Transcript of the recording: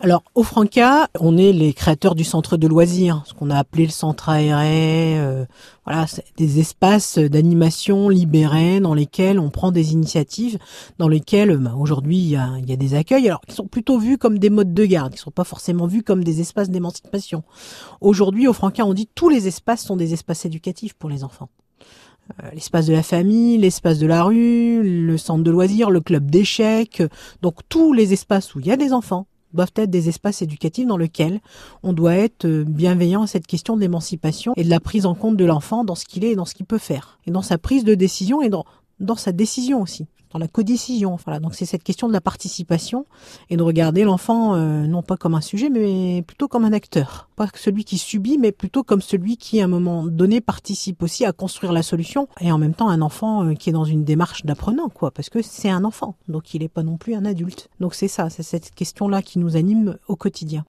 Alors, au Franca, on est les créateurs du centre de loisirs, ce qu'on a appelé le centre aéré. Euh, voilà, des espaces d'animation libérés dans lesquels on prend des initiatives, dans lesquels bah, aujourd'hui il y a, y a, des accueils, alors qui sont plutôt vus comme des modes de garde, qui sont pas forcément vus comme des espaces d'émancipation. Aujourd'hui, au Franca, on dit tous les espaces sont des espaces éducatifs pour les enfants. Euh, l'espace de la famille, l'espace de la rue, le centre de loisirs, le club d'échecs, donc tous les espaces où il y a des enfants doivent être des espaces éducatifs dans lesquels on doit être euh, bienveillant à cette question d'émancipation et de la prise en compte de l'enfant dans ce qu'il est et dans ce qu'il peut faire, et dans sa prise de décision et dans, dans sa décision aussi dans la codécision. Voilà, donc c'est cette question de la participation et de regarder l'enfant euh, non pas comme un sujet, mais plutôt comme un acteur. Pas celui qui subit, mais plutôt comme celui qui, à un moment donné, participe aussi à construire la solution et en même temps un enfant euh, qui est dans une démarche d'apprenant, quoi, parce que c'est un enfant, donc il n'est pas non plus un adulte. Donc c'est ça, c'est cette question-là qui nous anime au quotidien.